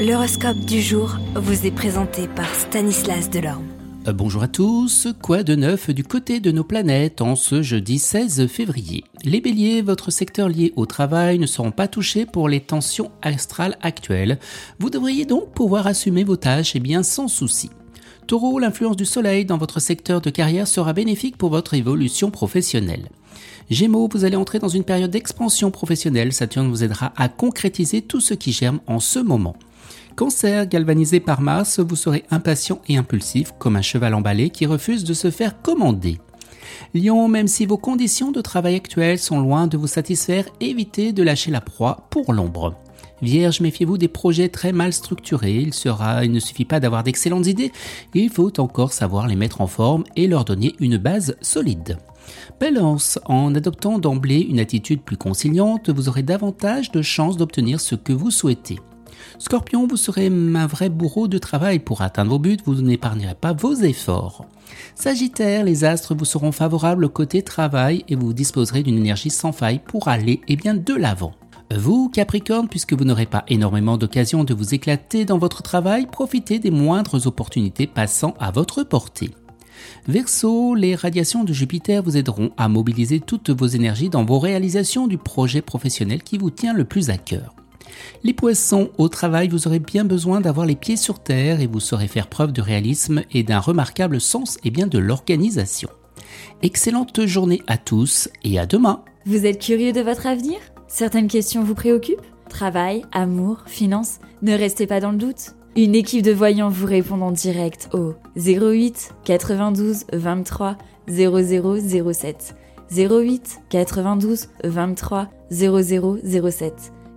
L'horoscope du jour vous est présenté par Stanislas Delorme. Euh, bonjour à tous, quoi de neuf du côté de nos planètes en ce jeudi 16 février? Les béliers, votre secteur lié au travail ne seront pas touchés pour les tensions astrales actuelles. Vous devriez donc pouvoir assumer vos tâches et bien sans souci. Taureau, l'influence du soleil dans votre secteur de carrière sera bénéfique pour votre évolution professionnelle. Gémeaux, vous allez entrer dans une période d'expansion professionnelle. Saturne vous aidera à concrétiser tout ce qui germe en ce moment. Cancer, galvanisé par Mars, vous serez impatient et impulsif, comme un cheval emballé qui refuse de se faire commander. Lion, même si vos conditions de travail actuelles sont loin de vous satisfaire, évitez de lâcher la proie pour l'ombre. Vierge, méfiez-vous des projets très mal structurés. Il, il ne suffit pas d'avoir d'excellentes idées, il faut encore savoir les mettre en forme et leur donner une base solide. Balance, en adoptant d'emblée une attitude plus conciliante, vous aurez davantage de chances d'obtenir ce que vous souhaitez. Scorpion, vous serez un vrai bourreau de travail pour atteindre vos buts, vous n'épargnerez pas vos efforts. Sagittaire, les astres vous seront favorables côté travail et vous disposerez d'une énergie sans faille pour aller eh bien de l'avant. Vous, Capricorne, puisque vous n'aurez pas énormément d'occasions de vous éclater dans votre travail, profitez des moindres opportunités passant à votre portée. Verseau, les radiations de Jupiter vous aideront à mobiliser toutes vos énergies dans vos réalisations du projet professionnel qui vous tient le plus à cœur. Les poissons, au travail, vous aurez bien besoin d'avoir les pieds sur terre et vous saurez faire preuve de réalisme et d'un remarquable sens et bien de l'organisation. Excellente journée à tous et à demain. Vous êtes curieux de votre avenir? Certaines questions vous préoccupent? Travail, amour, finances Ne restez pas dans le doute. Une équipe de voyants vous répond en direct au 08 92 23 0007. 08 92 23 0007.